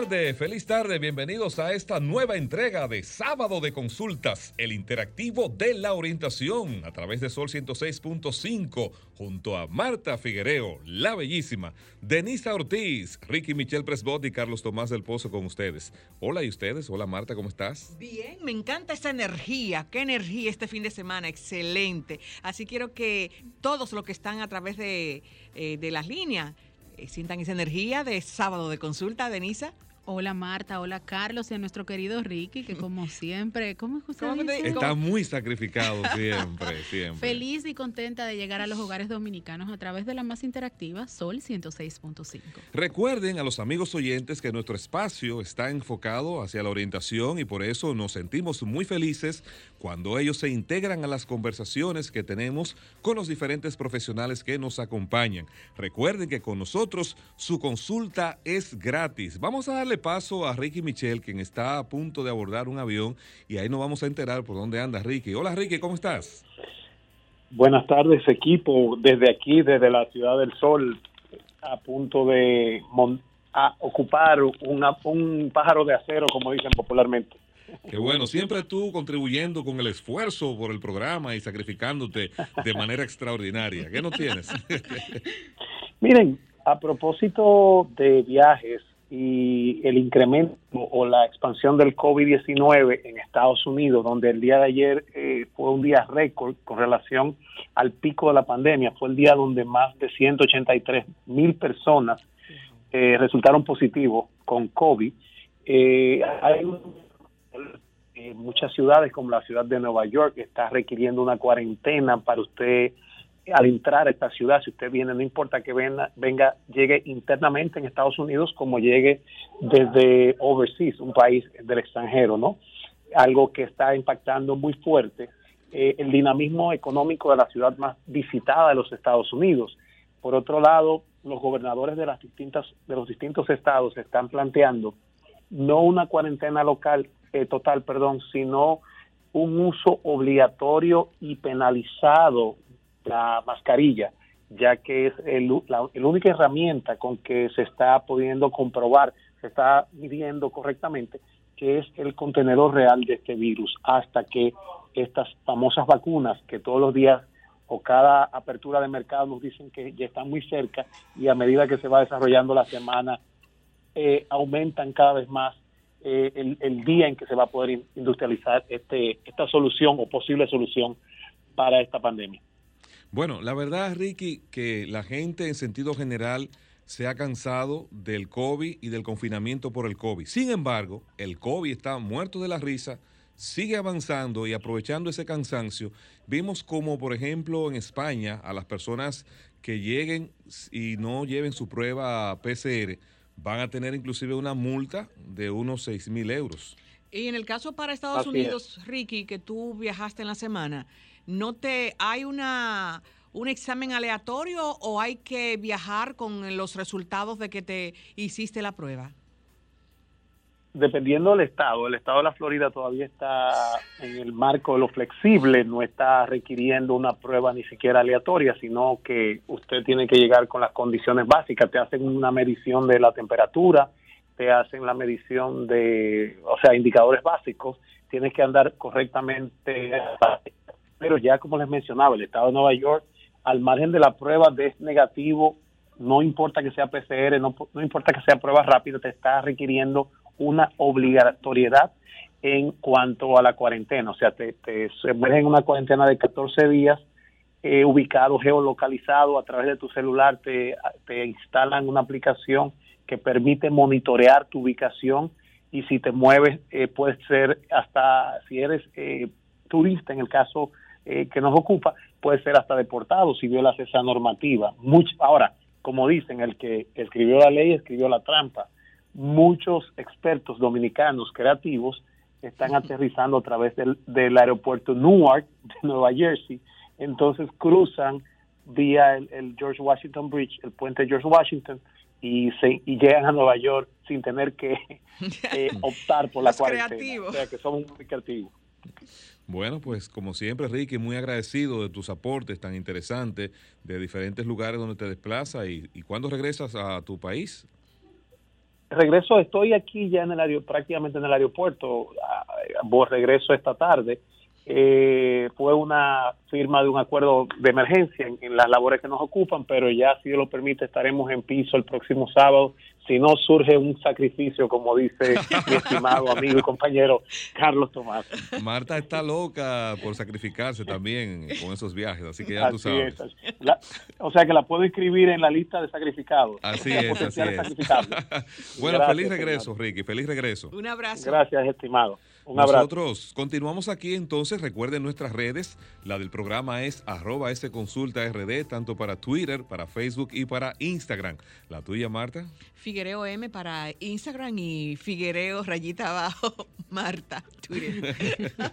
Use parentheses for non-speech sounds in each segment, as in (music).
Tarde, feliz tarde, bienvenidos a esta nueva entrega de Sábado de Consultas, el interactivo de la orientación a través de Sol 106.5 junto a Marta Figuereo, la bellísima, Denisa Ortiz, Ricky Michelle Presbot y Carlos Tomás del Pozo con ustedes. Hola y ustedes, hola Marta, ¿cómo estás? Bien, me encanta esa energía, qué energía este fin de semana, excelente. Así quiero que todos los que están a través de, eh, las líneas eh, sientan esa energía de sábado de consulta, Denisa. Hola Marta, hola Carlos y a nuestro querido Ricky, que como (laughs) siempre, ¿cómo es usted Está muy sacrificado siempre, (laughs) siempre. Feliz y contenta de llegar a los hogares dominicanos a través de la más interactiva Sol 106.5. Recuerden a los amigos oyentes que nuestro espacio está enfocado hacia la orientación y por eso nos sentimos muy felices cuando ellos se integran a las conversaciones que tenemos con los diferentes profesionales que nos acompañan. Recuerden que con nosotros su consulta es gratis. Vamos a darle paso a Ricky Michel, quien está a punto de abordar un avión y ahí nos vamos a enterar por dónde anda Ricky. Hola Ricky, ¿cómo estás? Buenas tardes equipo, desde aquí, desde la Ciudad del Sol, a punto de ocupar un pájaro de acero, como dicen popularmente. Qué bueno, siempre tú contribuyendo con el esfuerzo por el programa y sacrificándote de manera extraordinaria. ¿Qué no tienes? (laughs) Miren, a propósito de viajes y el incremento o la expansión del COVID-19 en Estados Unidos, donde el día de ayer eh, fue un día récord con relación al pico de la pandemia, fue el día donde más de 183 mil personas eh, resultaron positivos con COVID. Eh, hay muchas ciudades como la ciudad de Nueva York está requiriendo una cuarentena para usted al entrar a esta ciudad, si usted viene, no importa que venga, venga, llegue internamente en Estados Unidos como llegue desde overseas, un país del extranjero, ¿no? Algo que está impactando muy fuerte eh, el dinamismo económico de la ciudad más visitada de los Estados Unidos. Por otro lado, los gobernadores de las distintas de los distintos estados están planteando no una cuarentena local eh, total, perdón, sino un uso obligatorio y penalizado la mascarilla, ya que es el, la, única herramienta con que se está pudiendo comprobar, se está midiendo correctamente que es el contenedor real de este virus, hasta que estas famosas vacunas que todos los días o cada apertura de mercado nos dicen que ya están muy cerca y a medida que se va desarrollando la semana eh, aumentan cada vez más eh, el, día en que se va a poder industrializar este, esta solución o posible solución para esta pandemia. Bueno, la verdad, Ricky, que la gente en sentido general se ha cansado del COVID y del confinamiento por el COVID. Sin embargo, el COVID está muerto de la risa, sigue avanzando y aprovechando ese cansancio, vimos como, por ejemplo, en España, a las personas que lleguen y no lleven su prueba PCR, van a tener inclusive una multa de unos 6 mil euros. Y en el caso para Estados Unidos, Ricky, que tú viajaste en la semana, ¿no te hay una un examen aleatorio o hay que viajar con los resultados de que te hiciste la prueba? Dependiendo del estado, el estado de la Florida todavía está en el marco de lo flexible, no está requiriendo una prueba ni siquiera aleatoria, sino que usted tiene que llegar con las condiciones básicas, te hacen una medición de la temperatura, te hacen la medición de, o sea, indicadores básicos, tienes que andar correctamente, pero ya como les mencionaba, el estado de Nueva York, al margen de la prueba de negativo, no importa que sea PCR, no, no importa que sea prueba rápida, te está requiriendo una obligatoriedad en cuanto a la cuarentena, o sea, te, te en una cuarentena de 14 días eh, ubicado, geolocalizado a través de tu celular, te, te instalan una aplicación que permite monitorear tu ubicación y si te mueves eh, puede ser hasta, si eres eh, turista en el caso eh, que nos ocupa, puede ser hasta deportado si violas esa normativa. Mucho, ahora, como dicen, el que escribió la ley escribió la trampa muchos expertos dominicanos creativos están (laughs) aterrizando a través del, del aeropuerto Newark de Nueva Jersey, entonces cruzan vía el, George Washington Bridge, el puente George Washington, y, se, y llegan a Nueva York sin tener que (laughs) eh, optar por la cuarentena. O sea que somos muy creativos. Bueno, pues como siempre, Ricky, muy agradecido de tus aportes tan interesantes de diferentes lugares donde te desplazas y, y cuándo regresas a tu país. Regreso, estoy aquí ya en el aeropuerto, prácticamente en el aeropuerto, vos regreso esta tarde eh, fue una firma de un acuerdo de emergencia en, las labores que nos ocupan, pero ya, si Dios lo permite, estaremos en piso el próximo sábado. Si no surge un sacrificio, como dice (laughs) mi estimado amigo y compañero Carlos Tomás. Marta está loca por sacrificarse también con esos viajes, así que ya tú sabes. o sea que la puedo inscribir en la lista de sacrificados. Así es, así es. (laughs) bueno, feliz regreso, Ricky, feliz regreso. Un abrazo. Gracias, estimado. Nosotros continuamos aquí entonces, recuerden nuestras redes, la del programa es arroba S consulta RD, tanto para Twitter, para Facebook y para Instagram. ¿La tuya, Marta? Figuereo M para Instagram y Figuereo rayita abajo, (laughs) Marta, Twitter. (laughs)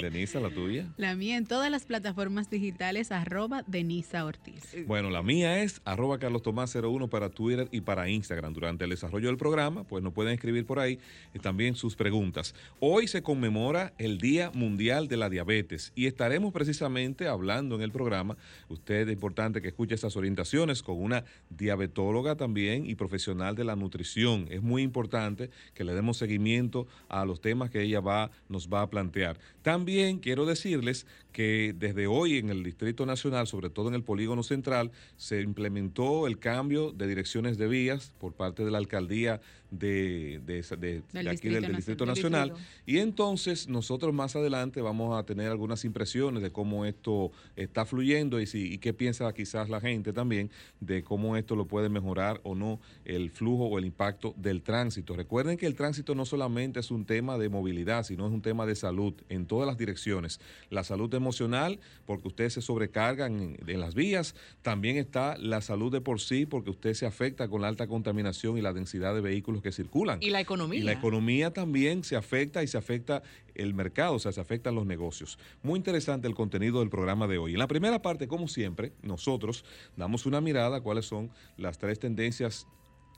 Denisa, la tuya. La mía en todas las plataformas digitales, arroba Denisa Ortiz. Bueno, la mía es arroba Carlos Tomás 01 para Twitter y para Instagram. Durante el desarrollo del programa, pues nos pueden escribir por ahí y también sus preguntas. Hoy se conmemora el Día Mundial de la Diabetes y estaremos precisamente hablando en el programa. Usted es importante que escuche esas orientaciones con una diabetóloga también y profesional de la nutrición. Es muy importante que le demos seguimiento a los temas que ella nos va a plantear. También quiero decirles que desde hoy en el Distrito Nacional, sobre todo en el Polígono Central, se implementó el cambio de direcciones de vías por parte de la alcaldía de, aquí del, Distrito Nacional. Y entonces nosotros más adelante vamos a tener algunas impresiones de cómo esto está fluyendo y, si, y qué piensa quizás la gente también de cómo esto lo puede mejorar o no el flujo o el impacto del tránsito. Recuerden que el tránsito no solamente es un tema de movilidad, sino es un tema de salud en todas las direcciones. La salud emocional, porque ustedes se sobrecargan en, las vías, también está la salud de por sí, porque usted se afecta con la alta contaminación y la densidad de vehículos que circulan. Y la economía. Y la economía también se afecta y se afecta el mercado, o sea, se afectan los negocios. Muy interesante el contenido del programa de hoy. En la primera parte, como siempre, nosotros damos una mirada a cuáles son las tres tendencias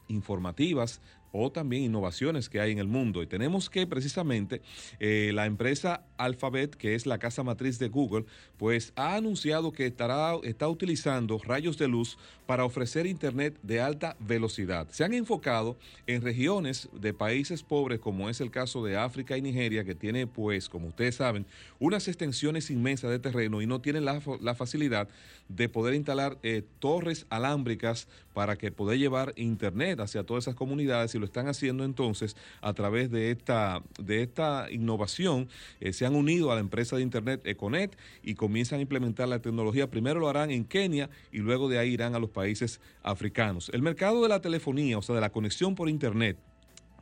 informativas o también innovaciones que hay en el mundo. Y tenemos que precisamente eh, la empresa Alphabet, que es la casa matriz de Google, pues ha anunciado que estará, está utilizando rayos de luz para ofrecer Internet de alta velocidad. Se han enfocado en regiones de países pobres, como es el caso de África y Nigeria, que tiene, pues, como ustedes saben, unas extensiones inmensas de terreno y no tienen la, facilidad de poder instalar eh, torres alámbricas para que poder llevar Internet hacia todas esas comunidades y lo están haciendo entonces a través de esta, de esta innovación. Eh, se han unido a la empresa de Internet Econet y comienzan a implementar la tecnología. Primero lo harán en Kenia y luego de ahí irán a los países africanos. El mercado de la telefonía, o sea, de la conexión por Internet,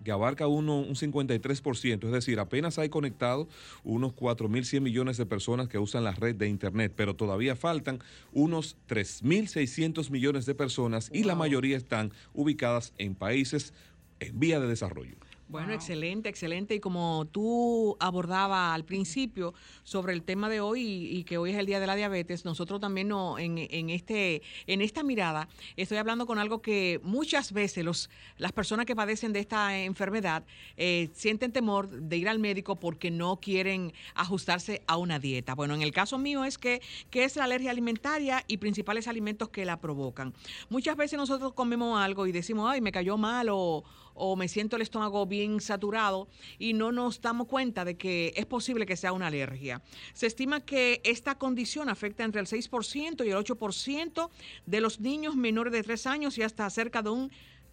que abarca uno, un 53%, es decir, apenas hay conectado unos 4.100 millones de personas que usan la red de Internet, pero todavía faltan unos 3.600 millones de personas y la mayoría están ubicadas en países en vía de desarrollo. Bueno, excelente, excelente. Y como tú abordaba al principio sobre el tema de hoy y, que hoy es el Día de la Diabetes, nosotros también no, en, en, este, en esta mirada estoy hablando con algo que muchas veces los, las personas que padecen de esta enfermedad eh, sienten temor de ir al médico porque no quieren ajustarse a una dieta. Bueno, en el caso mío es que, que es la alergia alimentaria y principales alimentos que la provocan. Muchas veces nosotros comemos algo y decimos, ay, me cayó mal o o me siento el estómago bien saturado y no nos damos cuenta de que es posible que sea una alergia. Se estima que esta condición afecta entre el 6% y el 8% de los niños menores de 3 años y hasta cerca de un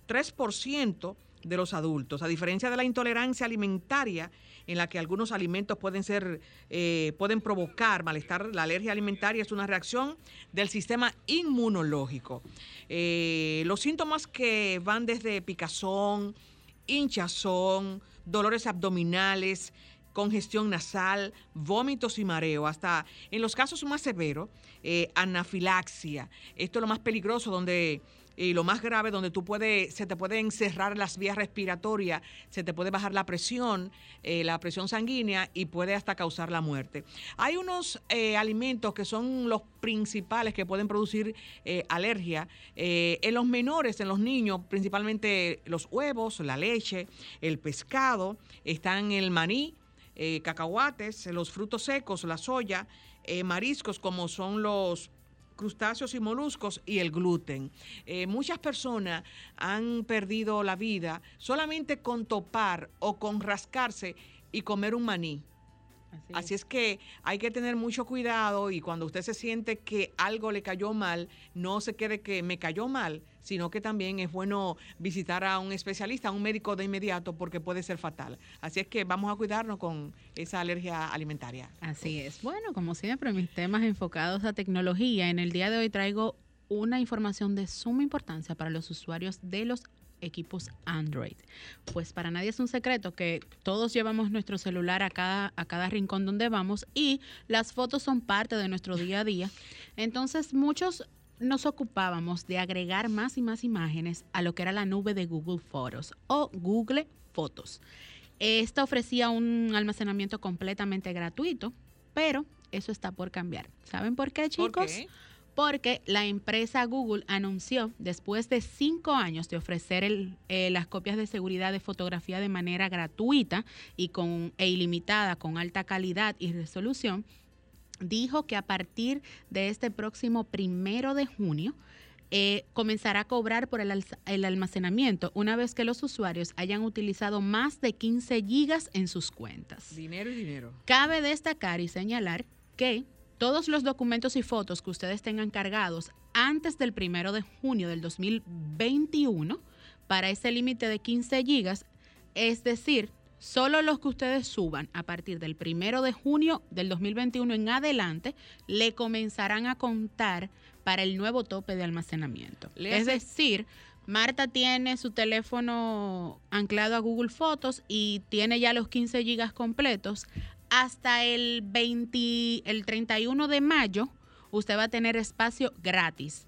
3% de los adultos. A diferencia de la intolerancia alimentaria, en la que algunos alimentos pueden ser, eh, pueden provocar malestar, la alergia alimentaria es una reacción del sistema inmunológico. Eh, los síntomas que van desde picazón, hinchazón, dolores abdominales, congestión nasal, vómitos y mareo, hasta en los casos más severos, eh, anafilaxia. Esto es lo más peligroso, donde y lo más grave, donde tú puedes, se te puede encerrar las vías respiratorias, se te puede bajar la presión, eh, la presión sanguínea y puede hasta causar la muerte. Hay unos eh, alimentos que son los principales que pueden producir eh, alergia en los menores, en los niños, principalmente los huevos, la leche, el pescado, están el maní, cacahuates, los frutos secos, la soya, mariscos como son los crustáceos y moluscos y el gluten. Eh, muchas personas han perdido la vida solamente con topar o con rascarse y comer un maní. Así, es. que hay que tener mucho cuidado y cuando usted se siente que algo le cayó mal, no se quede que me cayó mal, sino que también es bueno visitar a un especialista, a un médico de inmediato, porque puede ser fatal. Así es que vamos a cuidarnos con esa alergia alimentaria. Así es. Bueno, como siempre, mis temas enfocados a tecnología. En el día de hoy traigo una información de suma importancia para los usuarios de los equipos Android. Pues para nadie es un secreto que todos llevamos nuestro celular a cada, a cada rincón donde vamos y las fotos son parte de nuestro día a día. Entonces muchos nos ocupábamos de agregar más y más imágenes a lo que era la nube de Google Fotos o Google Fotos. Esta ofrecía un almacenamiento completamente gratuito, pero eso está por cambiar. ¿Saben por qué, chicos? ¿Por qué? Porque la empresa Google anunció, después de cinco años de ofrecer eh, las copias de seguridad de fotografía de manera gratuita y con, e ilimitada, con alta calidad y resolución, dijo que a partir de este próximo primero de junio, eh, comenzará a cobrar por el, el, almacenamiento una vez que los usuarios hayan utilizado más de 15 gigas en sus cuentas. Dinero y dinero. Cabe destacar y señalar que todos los documentos y fotos que ustedes tengan cargados antes del primero de junio del 2021 para ese límite de 15 gigas, es decir, solo los que ustedes suban a partir del primero de junio del 2021 en adelante, le comenzarán a contar para el nuevo tope de almacenamiento. Es decir, Marta tiene su teléfono anclado a Google Fotos y tiene ya los 15 gigas completos hasta el 20, el 31 de mayo, usted va a tener espacio gratis.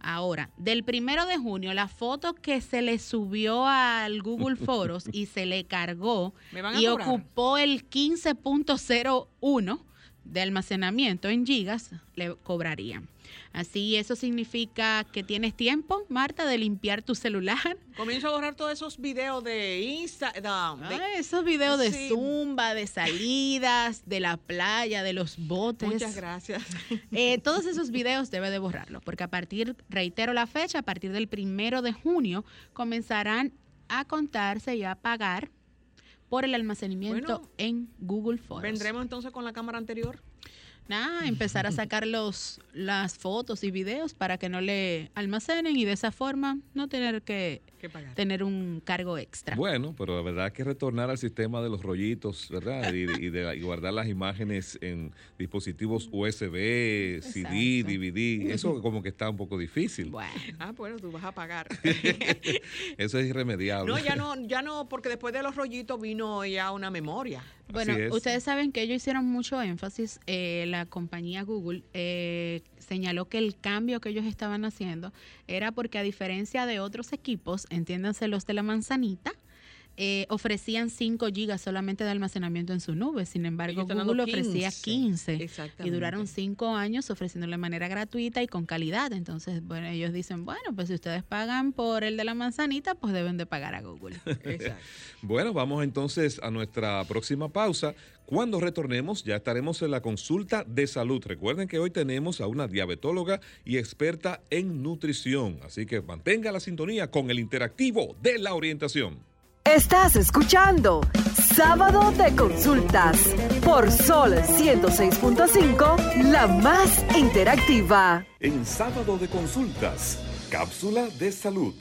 Ahora, del primero de junio, la foto que se le subió al Google (laughs) Foros y se le cargó y ocupó el 15.01 de almacenamiento en gigas, le cobrarían. Así eso significa que tienes tiempo, Marta, de limpiar tu celular. (laughs) Comienzo a borrar todos esos videos de Instagram. Ah, esos videos de zumba, de salidas, de la playa, de los botes. Muchas gracias. Eh, todos esos videos debe de borrarlo, porque a partir, reitero la fecha, a partir del primero de junio comenzarán a contarse y a pagar por el almacenamiento en Google Fotos. ¿Vendremos entonces con la cámara anterior? Nada, empezar a sacar los, las fotos y videos para que no le almacenen y de esa forma no tener que tener un cargo extra. Bueno, pero la verdad que retornar al sistema de los rollitos, ¿verdad? Y, de, guardar las imágenes en dispositivos USB, CD, DVD, eso como que está un poco difícil. Bueno. Ah, bueno, tú vas a pagar. (laughs) eso es irremediable. No, ya no, ya no, porque después de los rollitos vino ya una memoria. Bueno, ustedes saben que ellos hicieron mucho énfasis, eh, la compañía Google eh, señaló que el cambio que ellos estaban haciendo era porque a diferencia de otros equipos, entiéndanse los de la manzanita, eh, ofrecían 5 gigas solamente de almacenamiento en su nube. Sin embargo, Google ofrecía 15 y duraron 5 años ofreciéndolo de manera gratuita y con calidad. Entonces, bueno, ellos dicen, bueno, pues si ustedes pagan por el de la manzanita, pues deben de pagar a Google. (laughs) bueno, vamos entonces a nuestra próxima pausa. Cuando retornemos ya estaremos en la consulta de salud. Recuerden que hoy tenemos a una diabetóloga y experta en nutrición. Así que mantenga la sintonía con el interactivo de la orientación. Estás escuchando Sábado de Consultas por Sol 106.5, la más interactiva. En Sábado de Consultas, cápsula de salud.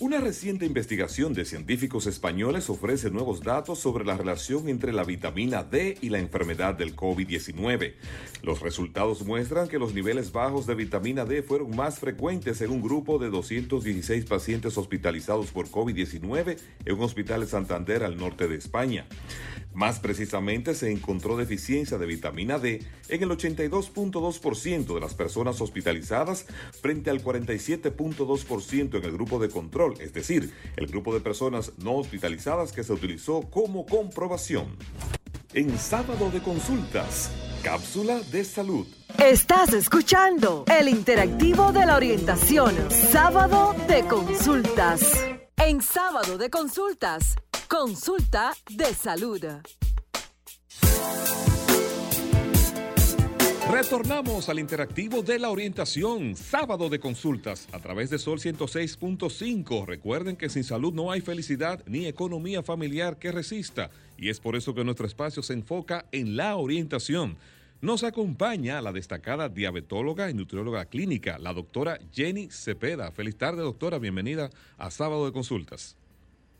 Una reciente investigación de científicos españoles ofrece nuevos datos sobre la relación entre la vitamina D y la enfermedad del COVID-19. Los resultados muestran que los niveles bajos de vitamina D fueron más frecuentes en un grupo de 216 pacientes hospitalizados por COVID-19 en un hospital de Santander al norte de España. Más precisamente, se encontró deficiencia de vitamina D en el 82.2% de las personas hospitalizadas frente al 47.2% en el grupo de control, es decir, el grupo de personas no hospitalizadas que se utilizó como comprobación. En sábado de consultas, cápsula de salud. Estás escuchando el interactivo de la orientación, sábado de consultas. En sábado de consultas Consulta de salud. Retornamos al interactivo de la orientación, sábado de consultas a través de Sol 106.5. Recuerden que sin salud no hay felicidad ni economía familiar que resista y es por eso que nuestro espacio se enfoca en la orientación. Nos acompaña la destacada diabetóloga y nutrióloga clínica, la doctora Jenny Cepeda. Feliz tarde, doctora. Bienvenida a Sábado de Consultas.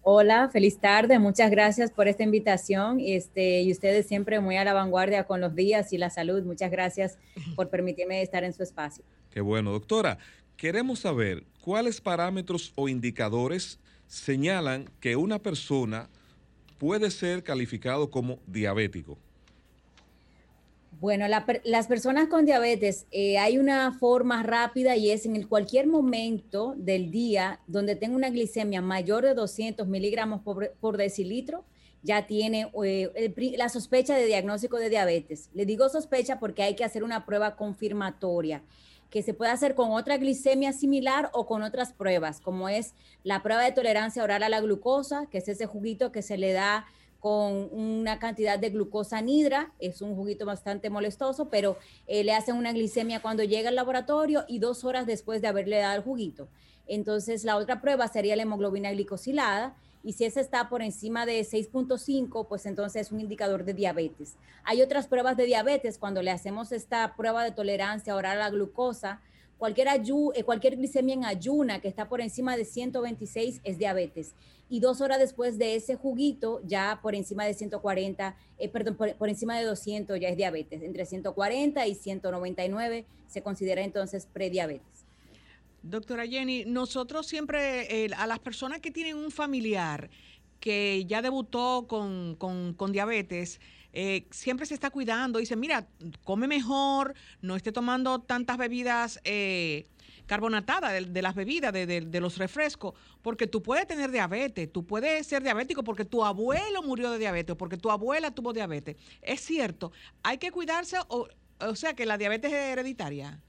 Hola, feliz tarde. Muchas gracias por esta invitación. Este, y ustedes siempre muy a la vanguardia con los días y la salud. Muchas gracias por permitirme estar en su espacio. Qué bueno, doctora. Queremos saber cuáles parámetros o indicadores señalan que una persona puede ser calificado como diabético. Bueno, las personas con diabetes, eh, hay una forma rápida y es en el cualquier momento del día donde tenga una glicemia mayor de 200 miligramos por, decilitro, ya tiene eh, la sospecha de diagnóstico de diabetes. Le digo sospecha porque hay que hacer una prueba confirmatoria que se puede hacer con otra glicemia similar o con otras pruebas, como es la prueba de tolerancia oral a la glucosa, que es ese juguito que se le da con una cantidad de glucosa nidra, es un juguito bastante molestoso, pero eh, le hacen una glicemia cuando llega al laboratorio y dos horas después de haberle dado el juguito. Entonces, la otra prueba sería la hemoglobina glicosilada, y si esa está por encima de 6.5, pues entonces es un indicador de diabetes. Hay otras pruebas de diabetes, cuando le hacemos esta prueba de tolerancia oral a la glucosa, cualquier, eh, cualquier glicemia en ayuna que está por encima de 126 es diabetes y dos horas después de ese juguito, ya por encima de 140, eh, perdón, por, encima de 200 ya es diabetes. Entre 140 y 199 se considera entonces prediabetes. Doctora Jenny, nosotros siempre, a las personas que tienen un familiar que ya debutó con, diabetes, eh, siempre se está cuidando. Dice, mira, come mejor, no esté tomando tantas bebidas. Eh, carbonatada de, las bebidas, de, los refrescos, porque tú puedes tener diabetes, tú puedes ser diabético porque tu abuelo murió de diabetes, porque tu abuela tuvo diabetes. Es cierto, hay que cuidarse, o, o sea que la diabetes es hereditaria.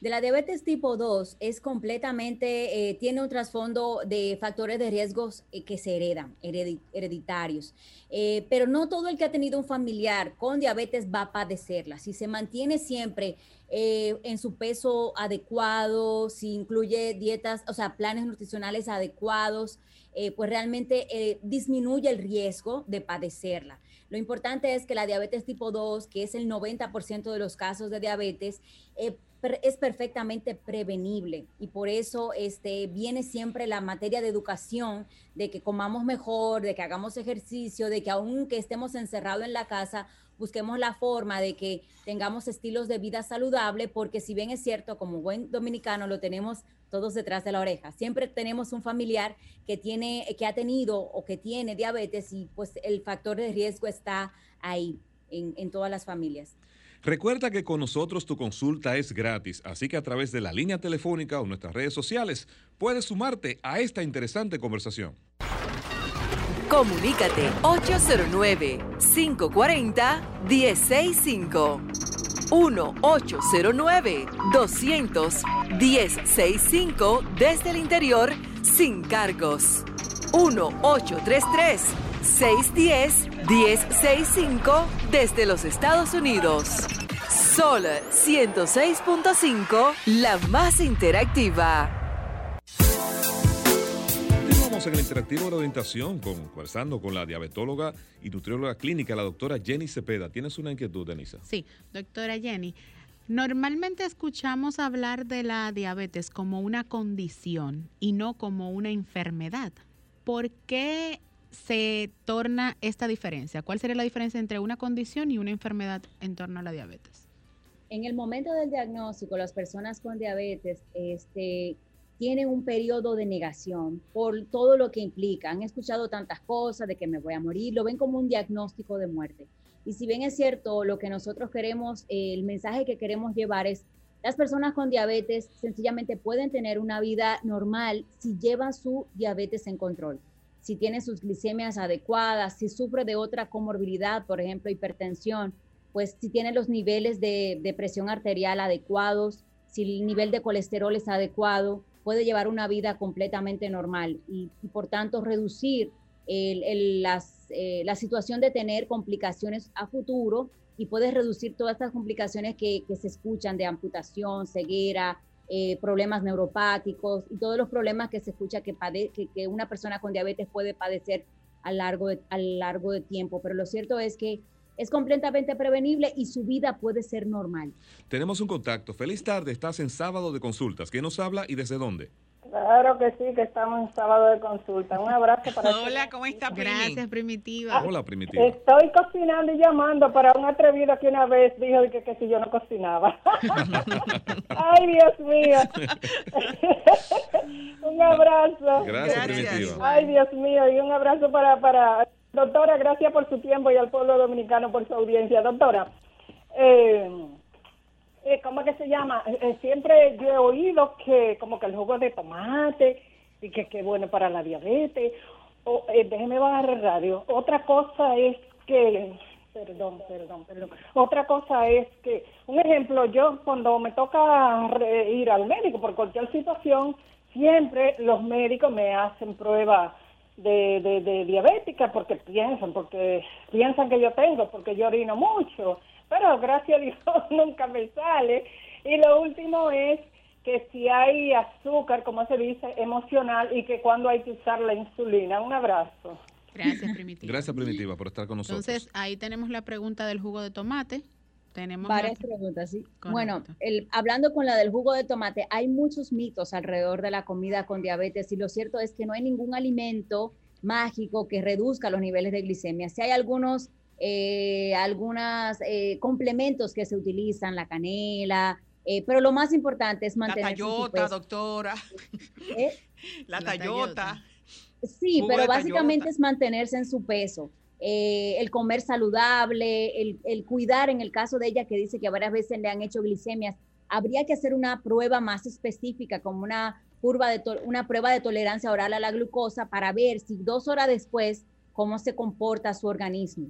De la diabetes tipo 2 es completamente, eh, tiene un trasfondo de factores de riesgos eh, que se heredan, hereditarios. Eh, pero no todo el que ha tenido un familiar con diabetes va a padecerla. Si se mantiene siempre en su peso adecuado, si incluye dietas, o sea, planes nutricionales adecuados, pues realmente disminuye el riesgo de padecerla. Lo importante es que la diabetes tipo 2, que es el 90% de los casos de diabetes, es perfectamente prevenible y por eso este, viene siempre la materia de educación, de que comamos mejor, de que hagamos ejercicio, de que aunque estemos encerrados en la casa, busquemos la forma de que tengamos estilos de vida saludable, porque si bien es cierto, como buen dominicano lo tenemos todos detrás de la oreja. Siempre tenemos un familiar que tiene, que ha tenido o que tiene diabetes y pues el factor de riesgo está ahí en, en todas las familias. Recuerda que con nosotros tu consulta es gratis, así que a través de la línea telefónica o nuestras redes sociales puedes sumarte a esta interesante conversación. Comunícate 809-540-1065. 1-809-200-1065 desde el interior sin cargos. 1-833. 610-1065 desde los Estados Unidos. Sol 106.5, la más interactiva. Continuamos en el interactivo de orientación, conversando con la diabetóloga y nutrióloga clínica, la doctora Jenny Cepeda. ¿Tienes una inquietud, Denisa? Sí, doctora Jenny. Normalmente escuchamos hablar de la diabetes como una condición y no como una enfermedad. ¿Por qué se torna esta diferencia? ¿Cuál sería la diferencia entre una condición y una enfermedad en torno a la diabetes? En el momento del diagnóstico, las personas con diabetes este, tienen un periodo de negación por todo lo que implica. Han escuchado tantas cosas de que me voy a morir, lo ven como un diagnóstico de muerte. Y si bien es cierto, lo que nosotros queremos, el mensaje que queremos llevar es, las personas con diabetes sencillamente pueden tener una vida normal si llevan su diabetes en control si tiene sus glicemias adecuadas, si sufre de otra comorbilidad, por ejemplo, hipertensión, pues si tiene los niveles de, presión arterial adecuados, si el nivel de colesterol es adecuado, puede llevar una vida completamente normal y, por tanto reducir eh, la situación de tener complicaciones a futuro y puede reducir todas estas complicaciones que, que se escuchan de amputación, ceguera, eh, problemas neuropáticos y todos los problemas que se escucha que, que, una persona con diabetes puede padecer a largo, de, a largo de tiempo. Pero lo cierto es que es completamente prevenible y su vida puede ser normal. Tenemos un contacto. Feliz tarde, estás en sábado de consultas. ¿Quién nos habla y desde dónde? Claro que sí, que estamos en sábado de consulta. Un abrazo para Hola, ¿cómo está, Gracias, Primitiva. Hola, Primitiva. Estoy cocinando y llamando para un atrevido que una vez dijo que, que si yo no cocinaba. (laughs) Ay, Dios mío. (laughs) un abrazo. Gracias, Primitiva. Ay, Dios mío, y un abrazo para, para... Doctora, gracias por su tiempo y al pueblo dominicano por su audiencia. Doctora, eh eh, ¿cómo que se llama? Eh, eh, siempre yo he oído que como que el jugo de tomate y que es bueno para la diabetes. O, déjeme bajar el radio. Otra cosa es que, perdón, perdón, perdón. Otra cosa es que, un ejemplo, yo cuando me toca ir al médico por cualquier situación, siempre los médicos me hacen pruebas de, de, de diabética porque piensan, porque piensan que yo tengo, porque yo orino mucho pero gracias a Dios (laughs) nunca me sale. Y lo último es que si hay azúcar, como se dice, emocional y que cuando hay que usar la insulina. Un abrazo. Gracias, (laughs) Primitiva. Gracias, Primitiva, por estar con nosotros. Entonces, ahí tenemos la pregunta del jugo de tomate. Tenemos varias preguntas, sí. Bueno, el, hablando con la del jugo de tomate, hay muchos mitos alrededor de la comida con diabetes y lo cierto es que no hay ningún alimento mágico que reduzca los niveles de glicemia. Si hay algunos eh, algunos eh, complementos que se utilizan, la canela, eh, pero lo más importante es mantener. (laughs) La tallota, doctora. ¿Eh? La, tallota. Sí, pero básicamente es mantenerse en su peso. el comer saludable, el, el, cuidar, en el caso de ella que dice que varias veces le han hecho glicemias, habría que hacer una prueba más específica, como una, curva de una prueba de tolerancia oral a la glucosa, para ver si dos horas después cómo se comporta su organismo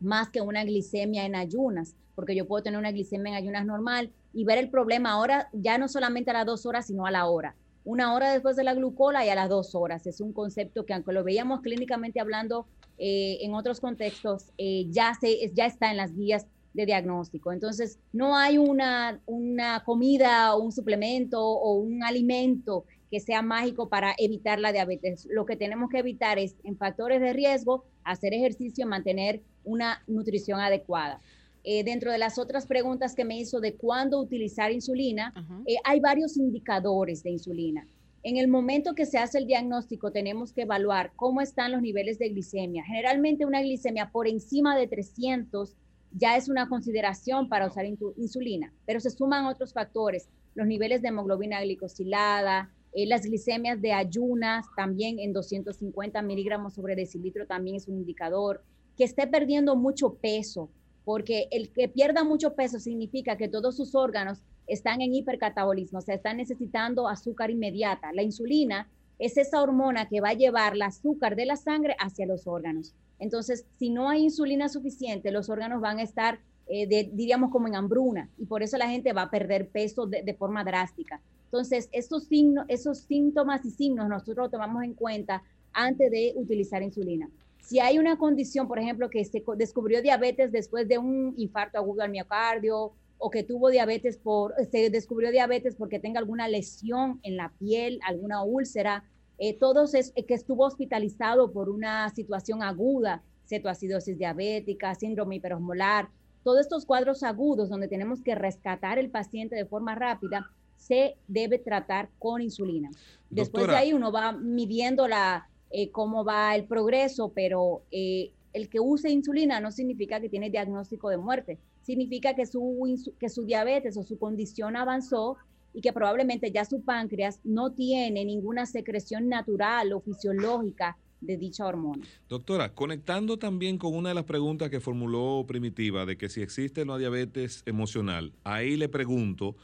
más que una glicemia en ayunas, porque yo puedo tener una glicemia en ayunas normal y ver el problema ahora ya no solamente a las dos horas, sino a la hora. Una hora después de la glucola y a las dos horas. Es un concepto que aunque lo veíamos clínicamente hablando eh, en otros contextos, eh, ya, se, ya está en las guías de diagnóstico. Entonces, no hay una, una comida o un suplemento o un alimento que sea mágico para evitar la diabetes. Lo que tenemos que evitar es en factores de riesgo, hacer ejercicio, mantener una nutrición adecuada. Eh, dentro de las otras preguntas que me hizo de cuándo utilizar insulina, eh, hay varios indicadores de insulina. En el momento que se hace el diagnóstico, tenemos que evaluar cómo están los niveles de glicemia. Generalmente una glicemia por encima de 300 ya es una consideración para usar insulina, pero se suman otros factores, los niveles de hemoglobina glicosilada, eh, las glicemias de ayunas también en 250 miligramos sobre decilitro también es un indicador que esté perdiendo mucho peso, porque el que pierda mucho peso significa que todos sus órganos están en hipercatabolismo, o sea, están necesitando azúcar inmediata. La insulina es esa hormona que va a llevar el azúcar de la sangre hacia los órganos. Entonces, si no hay insulina suficiente, los órganos van a estar, eh, diríamos, como en hambruna, y por eso la gente va a perder peso de, de forma drástica. Entonces, esos, signos, esos síntomas y signos nosotros los tomamos en cuenta antes de utilizar insulina. Si hay una condición, por ejemplo, que se descubrió diabetes después de un infarto agudo al miocardio o que tuvo diabetes por, se descubrió diabetes porque tenga alguna lesión en la piel, alguna úlcera, eh, todos es, que estuvo hospitalizado por una situación aguda, cetoacidosis diabética, síndrome hiperosmolar, todos estos cuadros agudos donde tenemos que rescatar el paciente de forma rápida, se debe tratar con insulina. Después de ahí uno va midiendo la, eh, cómo va el progreso, pero eh, el que use insulina no significa que tiene diagnóstico de muerte, significa que su, que su diabetes o su condición avanzó y que probablemente ya su páncreas no tiene ninguna secreción natural o fisiológica de dicha hormona. Doctora, conectando también con una de las preguntas que formuló Primitiva de que si existe la diabetes emocional, ahí le pregunto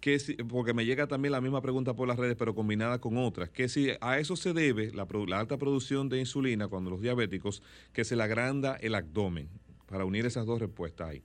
que si, porque me llega también la misma pregunta por las redes, pero combinada con otras, que si a eso se debe la, alta producción de insulina cuando los diabéticos, que se le agranda el abdomen, para unir esas dos respuestas ahí.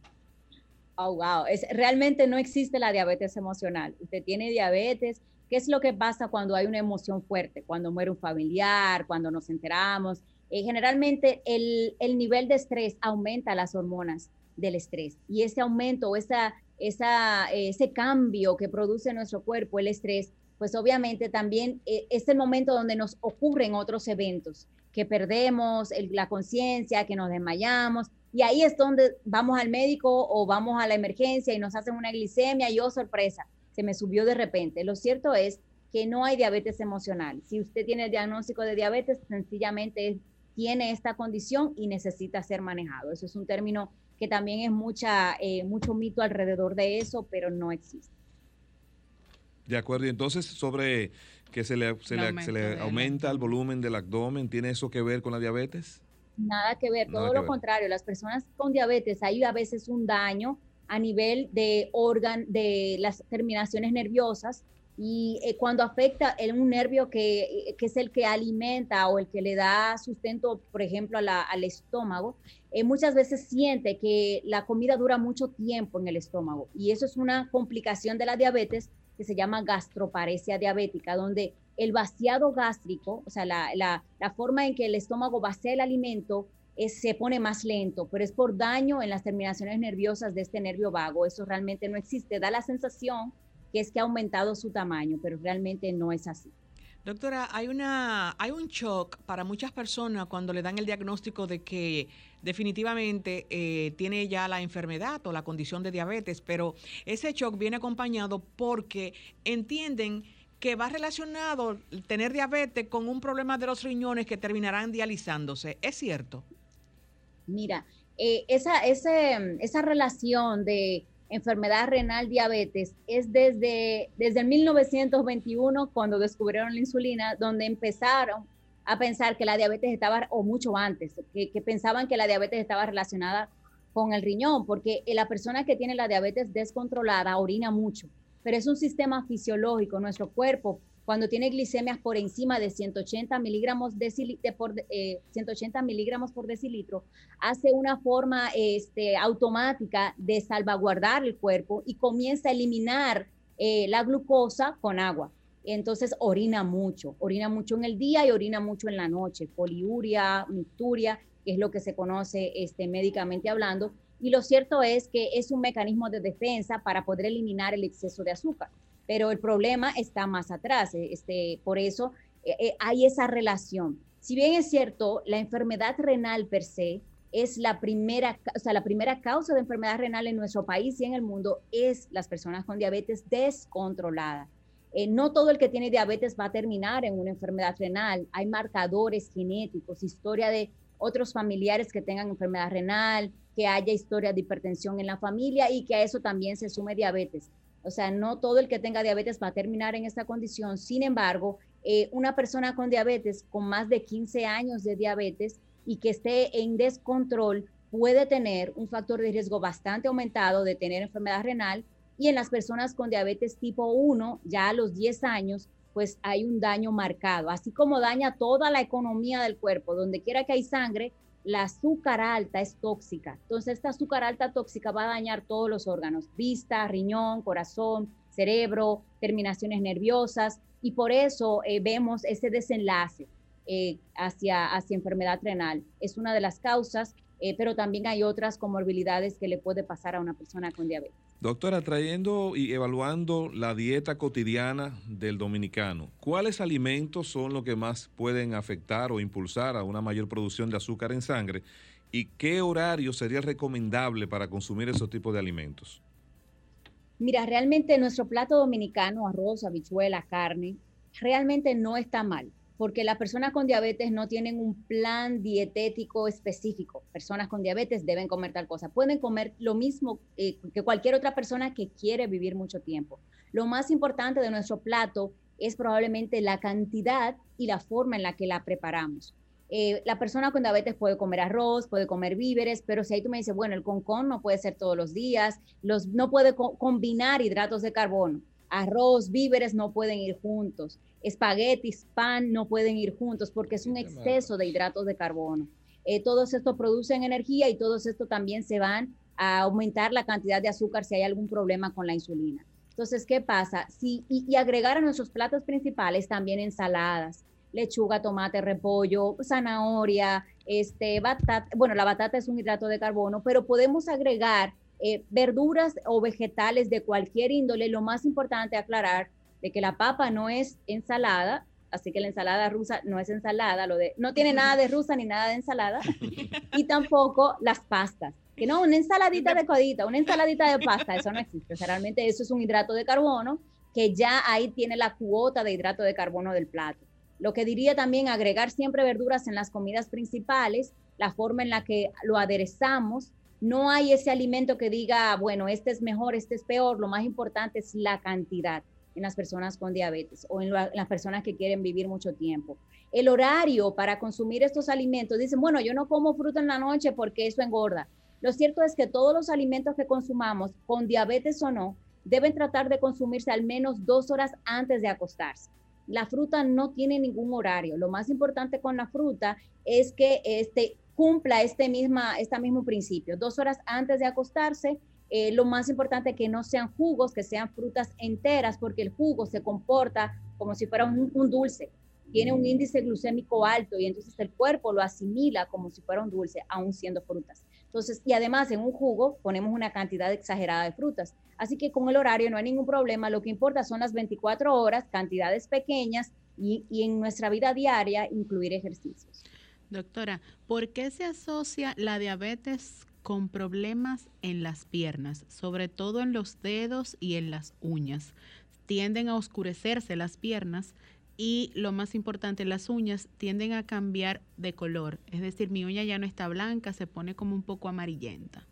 Oh, wow. Es, realmente no existe la diabetes emocional. Usted tiene diabetes. ¿Qué es lo que pasa cuando hay una emoción fuerte? Cuando muere un familiar, cuando nos enteramos. Eh, generalmente el, el, nivel de estrés aumenta las hormonas del estrés y ese aumento, esa, esa, ese cambio que produce nuestro cuerpo, el estrés, pues obviamente también eh, es el momento donde nos ocurren otros eventos, que perdemos la conciencia, que nos desmayamos, y ahí es donde vamos al médico o vamos a la emergencia y nos hacen una glicemia y oh sorpresa, se me subió de repente. Lo cierto es que no hay diabetes emocional. Si usted tiene el diagnóstico de diabetes, sencillamente tiene esta condición y necesita ser manejado. Eso es un término que también es mucha, eh, mucho mito alrededor de eso, pero no existe. De acuerdo, y entonces sobre que se le, se le aumenta el volumen del abdomen, ¿tiene eso que ver con la diabetes? Nada que ver, todo lo contrario. Las personas con diabetes hay a veces un daño a nivel de órgano, de las terminaciones nerviosas y eh, cuando afecta en un nervio que, eh, es el que alimenta o el que le da sustento, por ejemplo, al estómago, eh, muchas veces siente que la comida dura mucho tiempo en el estómago y eso es una complicación de la diabetes que se llama gastroparesia diabética, donde el vaciado gástrico, o sea, la, forma en que el estómago vacía el alimento, es, se pone más lento, pero es por daño en las terminaciones nerviosas de este nervio vago. Eso realmente no existe. Da la sensación que es que ha aumentado su tamaño, pero realmente no es así. Doctora, hay una hay un shock para muchas personas cuando le dan el diagnóstico de que definitivamente eh, tiene ya la enfermedad o la condición de diabetes, pero ese shock viene acompañado porque entienden que va relacionado tener diabetes con un problema de los riñones que terminarán dializándose. ¿Es cierto? Mira, eh, esa, esa relación de enfermedad renal diabetes es desde, desde 1921 cuando descubrieron la insulina, donde empezaron a pensar que la diabetes estaba, o mucho antes, que, que pensaban que la diabetes estaba relacionada con el riñón, porque la persona que tiene la diabetes descontrolada orina mucho pero es un sistema fisiológico. Nuestro cuerpo, cuando tiene glicemias por encima de 180 miligramos, por, 180 eh, miligramos por decilitro, hace una forma este, automática de salvaguardar el cuerpo y comienza a eliminar eh, la glucosa con agua. Entonces orina mucho, orina mucho en el día y orina mucho en la noche, poliuria, micturia, es lo que se conoce este, médicamente hablando, y lo cierto es que es un mecanismo de defensa para poder eliminar el exceso de azúcar. Pero el problema está más atrás. Eh, este, por eso eh, eh, hay esa relación. Si bien es cierto, la enfermedad renal per se es la primera, o sea, la primera causa de enfermedad renal en nuestro país y en el mundo es las personas con diabetes descontrolada. no todo el que tiene diabetes va a terminar en una enfermedad renal. Hay marcadores genéticos, historia de otros familiares que tengan enfermedad renal, que haya historia de hipertensión en la familia y que a eso también se sume diabetes. O sea, no todo el que tenga diabetes va a terminar en esta condición. Sin embargo, eh, una persona con diabetes, con más de 15 años de diabetes y que esté en descontrol, puede tener un factor de riesgo bastante aumentado de tener enfermedad renal. Y en las personas con diabetes tipo 1, ya a los 10 años, pues hay un daño marcado, así como daña toda la economía del cuerpo. Donde quiera que hay sangre, la azúcar alta es tóxica. Entonces, esta azúcar alta tóxica va a dañar todos los órganos, vista, riñón, corazón, cerebro, terminaciones nerviosas, y por eso eh, vemos ese desenlace eh, hacia, hacia enfermedad renal. Es una de las causas, eh, pero también hay otras comorbilidades que le puede pasar a una persona con diabetes. Doctora, trayendo y evaluando la dieta cotidiana del dominicano, ¿cuáles alimentos son los que más pueden afectar o impulsar a una mayor producción de azúcar en sangre? ¿Y qué horario sería recomendable para consumir esos tipos de alimentos? Mira, realmente nuestro plato dominicano, arroz, habichuela, carne, realmente no está mal porque las personas con diabetes no tienen un plan dietético específico. Personas con diabetes deben comer tal cosa. Pueden comer lo mismo eh, que cualquier otra persona que quiere vivir mucho tiempo. Lo más importante de nuestro plato es probablemente la cantidad y la forma en la que la preparamos. Eh, la persona con diabetes puede comer arroz, puede comer víveres, pero si ahí tú me dices, bueno, el concón no puede ser todos los días, los, no puede combinar hidratos de carbono arroz, víveres no pueden ir juntos, espaguetis, pan no pueden ir juntos porque es un exceso de hidratos de carbono. Eh, todos estos producen energía y todos estos también se van a aumentar la cantidad de azúcar si hay algún problema con la insulina. Entonces, ¿qué pasa? Si, y, agregar a nuestros platos principales también ensaladas, lechuga, tomate, repollo, zanahoria, este, batata. Bueno, la batata es un hidrato de carbono, pero podemos agregar eh, verduras o vegetales de cualquier índole, lo más importante aclarar de que la papa no es ensalada, así que la ensalada rusa no es ensalada, lo de, no tiene nada de rusa ni nada de ensalada, y tampoco las pastas. Que no, una ensaladita de codita, una ensaladita de pasta, eso no existe. realmente eso es un hidrato de carbono que ya ahí tiene la cuota de hidrato de carbono del plato. Lo que diría también agregar siempre verduras en las comidas principales, la forma en la que lo aderezamos, no hay ese alimento que diga, bueno, este es mejor, este es peor. Lo más importante es la cantidad en las personas con diabetes o en, las personas que quieren vivir mucho tiempo. El horario para consumir estos alimentos, dicen, bueno, yo no como fruta en la noche porque eso engorda. Lo cierto es que todos los alimentos que consumamos, con diabetes o no, deben tratar de consumirse al menos dos horas antes de acostarse. La fruta no tiene ningún horario. Lo más importante con la fruta es que este, cumpla este, misma, este mismo principio. Dos horas antes de acostarse, eh, lo más importante que no sean jugos, que sean frutas enteras, porque el jugo se comporta como si fuera un, un, dulce. Tiene un índice glucémico alto y entonces el cuerpo lo asimila como si fuera un dulce, aún siendo frutas. Entonces, y además en un jugo ponemos una cantidad exagerada de frutas. Así que con el horario no hay ningún problema. Lo que importa son las 24 horas, cantidades pequeñas y, y en nuestra vida diaria incluir ejercicios. Doctora, ¿por qué se asocia la diabetes con problemas en las piernas, sobre todo en los dedos y en las uñas? Tienden a oscurecerse las piernas y lo más importante, las uñas tienden a cambiar de color. Es decir, mi uña ya no está blanca, se pone como un poco amarillenta.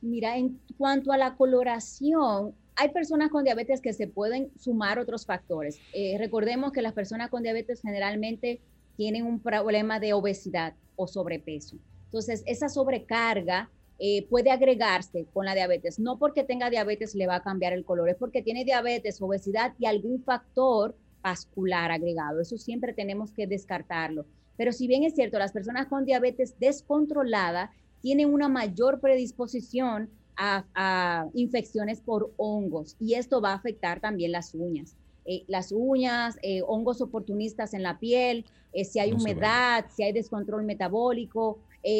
Mira, en cuanto a la coloración, hay personas con diabetes que se pueden sumar otros factores. Eh, recordemos que las personas con diabetes generalmente tienen un problema de obesidad o sobrepeso. Entonces, esa sobrecarga eh, puede agregarse con la diabetes. No porque tenga diabetes le va a cambiar el color, es porque tiene diabetes, obesidad y algún factor vascular agregado. Eso siempre tenemos que descartarlo. Pero si bien es cierto, las personas con diabetes descontrolada tienen una mayor predisposición a, a infecciones por hongos y esto va a afectar también las uñas. Eh, las uñas, eh, hongos oportunistas en la piel, eh, si hay humedad, si hay descontrol metabólico,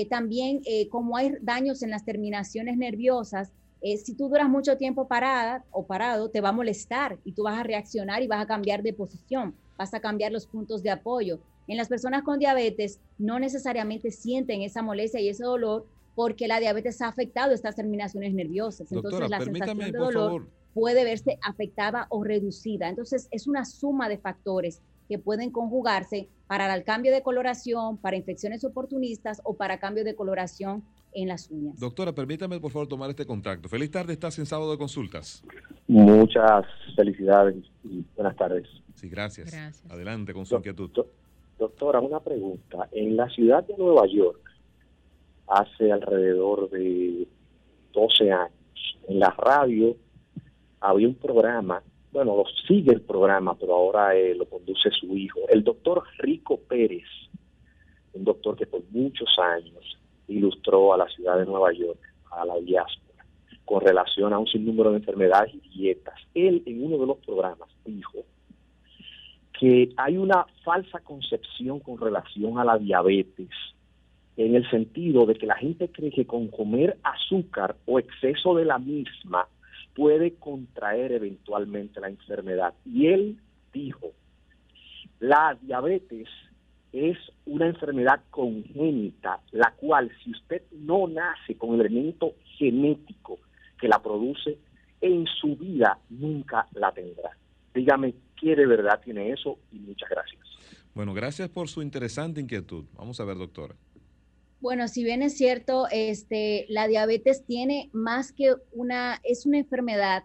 también como hay daños en las terminaciones nerviosas, si tú duras mucho tiempo parada o parado, te va a molestar y tú vas a reaccionar y vas a cambiar de posición, vas a cambiar los puntos de apoyo. En las personas con diabetes no necesariamente sienten esa molestia y ese dolor porque la diabetes ha afectado estas terminaciones nerviosas. Entonces la sensación de dolor puede verse afectada o reducida. Entonces, es una suma de factores que pueden conjugarse para el cambio de coloración, para infecciones oportunistas o para cambio de coloración en las uñas. Doctora, permítame por favor tomar este contacto. Feliz tarde, estás en sábado de consultas. Muchas felicidades y buenas tardes. Sí, gracias. Adelante con su inquietud. doctora, una pregunta. En la ciudad de Nueva York, hace alrededor de 12 años, en la radio había un programa, bueno, lo sigue el programa, pero ahora eh, lo conduce su hijo, el doctor Rico Pérez, un doctor que por muchos años ilustró a la ciudad de Nueva York, a la diáspora, con relación a un sinnúmero de enfermedades y dietas. Él en uno de los programas dijo que hay una falsa concepción con relación a la diabetes, en el sentido de que la gente cree que con comer azúcar o exceso de la misma puede contraer eventualmente la enfermedad. Y él dijo, la diabetes es una enfermedad congénita, la cual si usted no nace con el elemento genético que la produce, en su vida nunca la tendrá. Dígame qué de verdad tiene eso y muchas gracias. Bueno, gracias por su interesante inquietud. Vamos a ver, doctora. Bueno, si bien es cierto, este, la diabetes tiene más que una, es una enfermedad.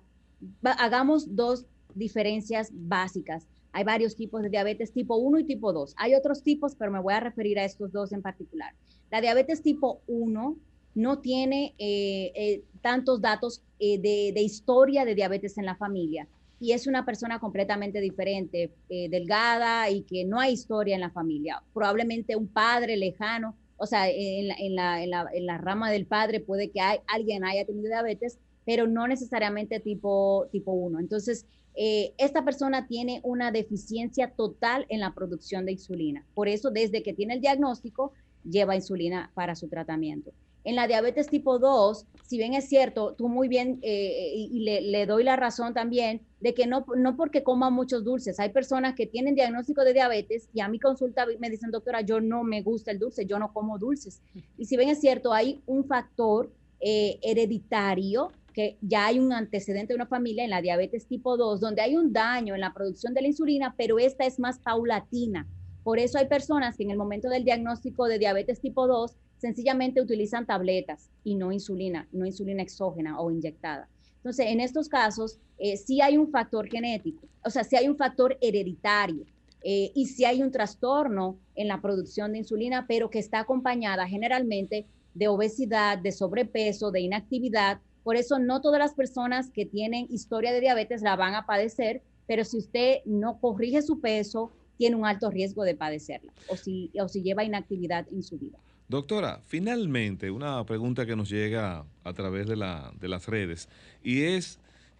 hagamos dos diferencias básicas. Hay varios tipos de diabetes tipo 1 y tipo 2. Hay otros tipos, pero me voy a referir a estos dos en particular. La diabetes tipo 1 no tiene eh, eh, tantos datos eh, de, historia de diabetes en la familia y es una persona completamente diferente, delgada y que no hay historia en la familia. Probablemente un padre lejano, o sea, en la, en la, en la rama del padre puede que hay, alguien haya tenido diabetes, pero no necesariamente tipo, tipo 1. Entonces, eh, esta persona tiene una deficiencia total en la producción de insulina. Por eso, desde que tiene el diagnóstico, lleva insulina para su tratamiento. En la diabetes tipo 2, si bien es cierto, tú muy bien, eh, y le, doy la razón también, de que no, no porque coma muchos dulces, hay personas que tienen diagnóstico de diabetes y a mi consulta me dicen, doctora, yo no me gusta el dulce, yo no como dulces. Y si bien es cierto, hay un factor eh, hereditario que ya hay un antecedente de una familia en la diabetes tipo 2, donde hay un daño en la producción de la insulina, pero esta es más paulatina. Por eso hay personas que en el momento del diagnóstico de diabetes tipo 2 sencillamente utilizan tabletas y no insulina, no insulina exógena o inyectada. Entonces, en estos casos, eh, sí hay un factor genético, o sea, sí hay un factor hereditario eh, y sí hay un trastorno en la producción de insulina, pero que está acompañada generalmente de obesidad, de sobrepeso, de inactividad por eso no todas las personas que tienen historia de diabetes la van a padecer, pero si usted no corrige su peso, tiene un alto riesgo de padecerla o si, o si lleva inactividad en su vida. Doctora, finalmente una pregunta que nos llega a través de, la, de las redes y es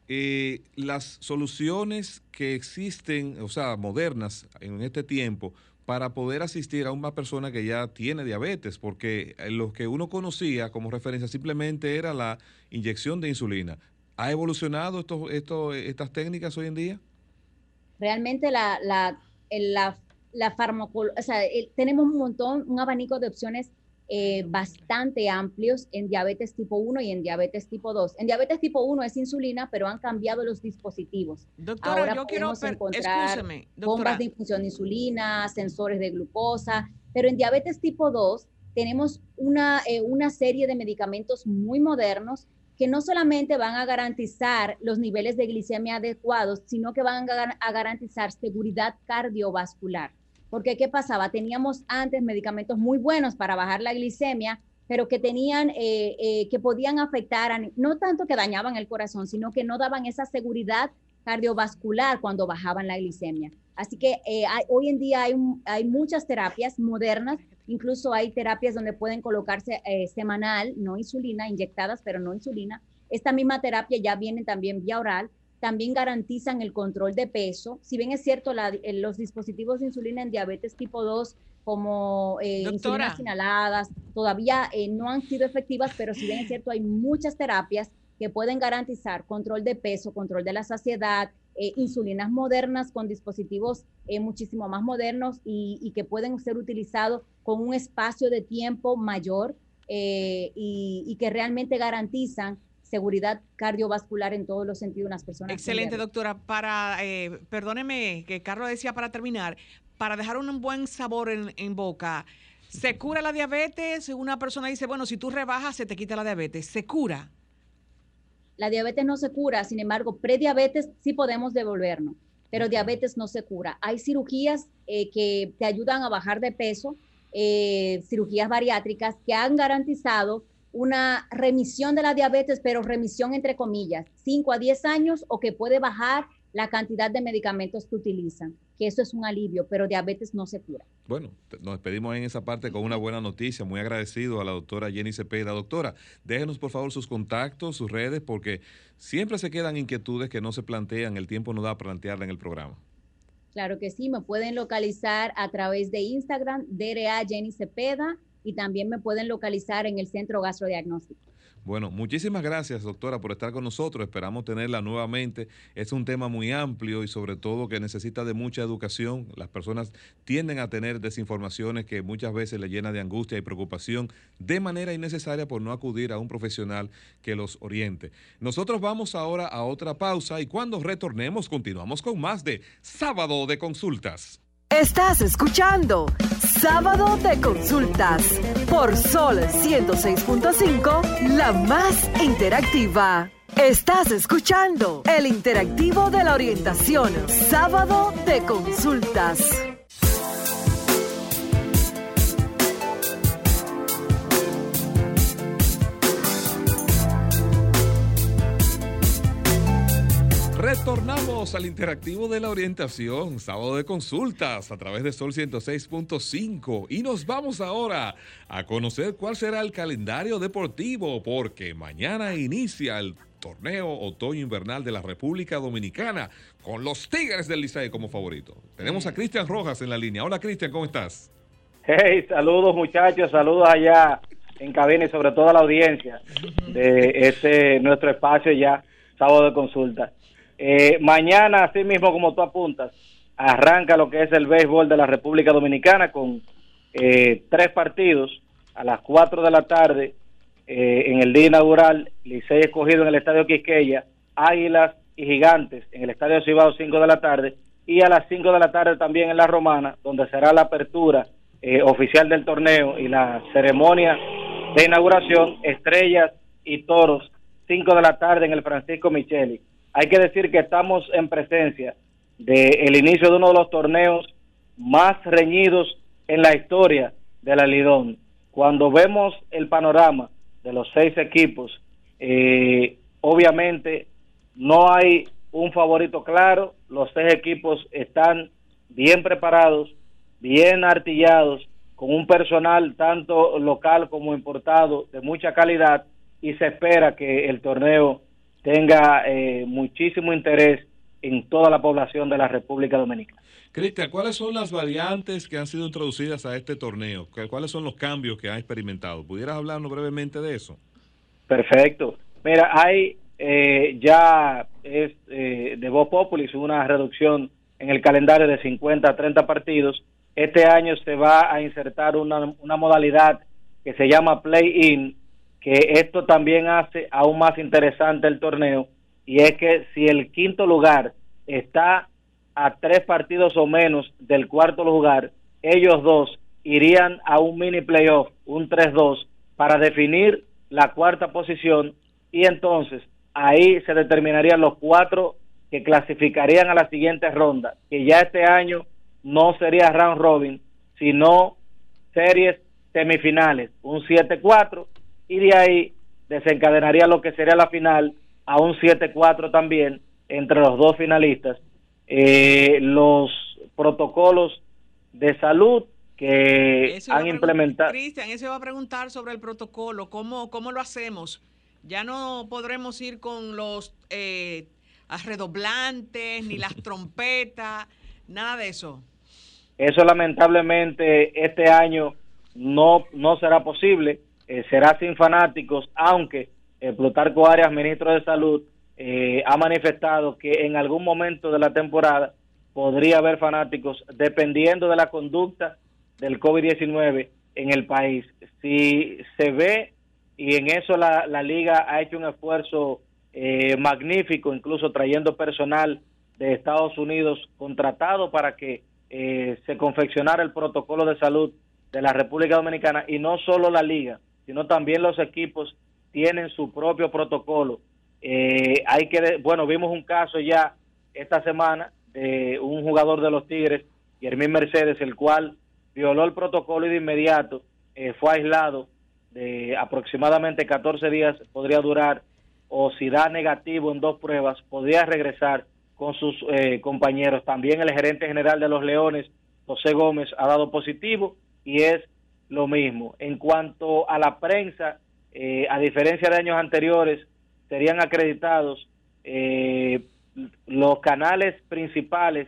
eh, las soluciones que existen, o sea, modernas en este tiempo para poder asistir a una persona que ya tiene diabetes, porque eh, lo que uno conocía como referencia simplemente era la inyección de insulina. ¿Ha evolucionado esto, esto, estas técnicas hoy en día? Realmente la, la, la, la o sea, tenemos un montón, un abanico de opciones eh, bastante amplios en diabetes tipo 1 y en diabetes tipo 2. En diabetes tipo 1 es insulina, pero han cambiado los dispositivos. Doctora, Ahora yo quiero encontrar bombas de infusión de insulina, sensores de glucosa, pero en diabetes tipo 2 tenemos una, eh, una serie de medicamentos muy modernos que no solamente van a garantizar los niveles de glicemia adecuados, sino que van a garantizar seguridad cardiovascular. Porque ¿qué pasaba? Teníamos antes medicamentos muy buenos para bajar la glicemia, pero que tenían, eh, eh, que podían afectar, no tanto que dañaban el corazón, sino que no daban esa seguridad cardiovascular cuando bajaban la glicemia. Así que eh, hoy en día hay, hay, muchas terapias modernas, incluso hay terapias donde pueden colocarse semanal, no insulina, inyectadas, pero no insulina. Esta misma terapia ya viene también vía oral también garantizan el control de peso. Si bien es cierto, eh, los dispositivos de insulina en diabetes tipo 2 como eh, insulinas inhaladas todavía eh, no han sido efectivas, pero si bien es cierto, hay muchas terapias que pueden garantizar control de peso, control de la saciedad, insulinas modernas con dispositivos muchísimo más modernos y, que pueden ser utilizados con un espacio de tiempo mayor y que realmente garantizan seguridad cardiovascular en todos los sentidos de las personas. Excelente, doctora. Para, eh, perdóneme que Carlos decía para terminar, para dejar un buen sabor en, boca, ¿se cura la diabetes? Una persona dice, bueno, si tú rebajas, se te quita la diabetes. ¿Se cura? La diabetes no se cura, sin embargo, prediabetes sí podemos devolvernos, pero diabetes no se cura. Hay cirugías eh, que te ayudan a bajar de peso, eh, cirugías bariátricas que han garantizado una remisión de la diabetes, pero remisión entre comillas, 5 a 10 años o que puede bajar la cantidad de medicamentos que utilizan, que eso es un alivio, pero diabetes no se cura. Bueno, nos despedimos en esa parte con una buena noticia, muy agradecido a la doctora Jenny Cepeda. Doctora, déjenos por favor sus contactos, sus redes, porque siempre se quedan inquietudes que no se plantean, el tiempo no da a plantearla en el programa. Claro que sí, me pueden localizar a través de Instagram, DRA Jenny Cepeda, y también me pueden localizar en el Centro Gastrodiagnóstico. Bueno, muchísimas gracias, doctora, por estar con nosotros. Esperamos tenerla nuevamente. Es un tema muy amplio y sobre todo que necesita de mucha educación. Las personas tienden a tener desinformaciones que muchas veces le llena de angustia y preocupación de manera innecesaria por no acudir a un profesional que los oriente. Nosotros vamos ahora a otra pausa y cuando retornemos continuamos con más de Sábado de Consultas. Estás escuchando Sábado de Consultas por Sol 106.5, la más interactiva. Estás escuchando el interactivo de la orientación, Sábado de Consultas. Retornamos al interactivo de la orientación, sábado de consultas a través de Sol 106.5 y nos vamos ahora a conocer cuál será el calendario deportivo porque mañana inicia el torneo otoño-invernal de la República Dominicana con los Tigres del Licey como favorito. Tenemos a Cristian Rojas en la línea. Hola Cristian, ¿cómo estás? Hey, saludos muchachos, saludos allá en cabina y sobre todo a la audiencia de este nuestro espacio ya, sábado de consulta. Eh, mañana, así mismo como tú apuntas, arranca lo que es el béisbol de la República Dominicana con eh, tres partidos a las 4 de la tarde eh, en el día inaugural, Licey escogido en el Estadio Quisqueya, Águilas y Gigantes en el Estadio Cibao 5 de la tarde y a las 5 de la tarde también en la Romana, donde será la apertura oficial del torneo y la ceremonia de inauguración, Estrellas y Toros, 5 de la tarde en el Francisco Micheli. Hay que decir que estamos en presencia del inicio de uno de los torneos más reñidos en la historia de la Lidón. Cuando vemos el panorama de los seis equipos, eh, obviamente no hay un favorito claro, los seis equipos están bien preparados, bien artillados, con un personal tanto local como importado de mucha calidad y se espera que el torneo tenga eh, muchísimo interés en toda la población de la República Dominicana. Cristian, ¿cuáles son las variantes que han sido introducidas a este torneo? ¿Cuáles son los cambios que ha experimentado? ¿Pudieras hablarnos brevemente de eso? Perfecto. Mira, hay eh, ya es eh, de Voz Populis una reducción en el calendario de 50 a 30 partidos. Este año se va a insertar una, una modalidad que se llama Play-In, que esto también hace aún más interesante el torneo y es que si el quinto lugar está a tres partidos o menos del cuarto lugar, ellos dos irían a un mini playoff, un 3-2, para definir la cuarta posición y entonces ahí se determinarían los cuatro que clasificarían a la siguiente ronda, que ya este año no sería round robin, sino series semifinales, un 7-4 y de ahí desencadenaría lo que sería la final a un 7-4 también entre los dos finalistas. Eh, los protocolos de salud que han implementado. Cristian, eso va a preguntar sobre el protocolo, ¿cómo, cómo lo hacemos? Ya no podremos ir con los eh, redoblantes, ni las (laughs) trompetas, nada de eso. Eso lamentablemente este año no, no será posible. Eh, será sin fanáticos, aunque eh, Plutarco Arias, ministro de Salud, eh, ha manifestado que en algún momento de la temporada podría haber fanáticos dependiendo de la conducta del COVID-19 en el país. Si se ve, y en eso la, la liga ha hecho un esfuerzo magnífico, incluso trayendo personal de Estados Unidos contratado para que se confeccionara el protocolo de salud de la República Dominicana y no solo la liga, sino también los equipos tienen su propio protocolo. Eh, hay que, bueno, vimos un caso ya esta semana de un jugador de los Tigres, Yermín Mercedes, el cual violó el protocolo y de inmediato eh, fue aislado de aproximadamente 14 días, podría durar, o si da negativo en dos pruebas, podría regresar con sus eh, compañeros. También el gerente general de los Leones, José Gómez, ha dado positivo y es lo mismo. En cuanto a la prensa, eh, a diferencia de años anteriores, serían acreditados eh, los canales principales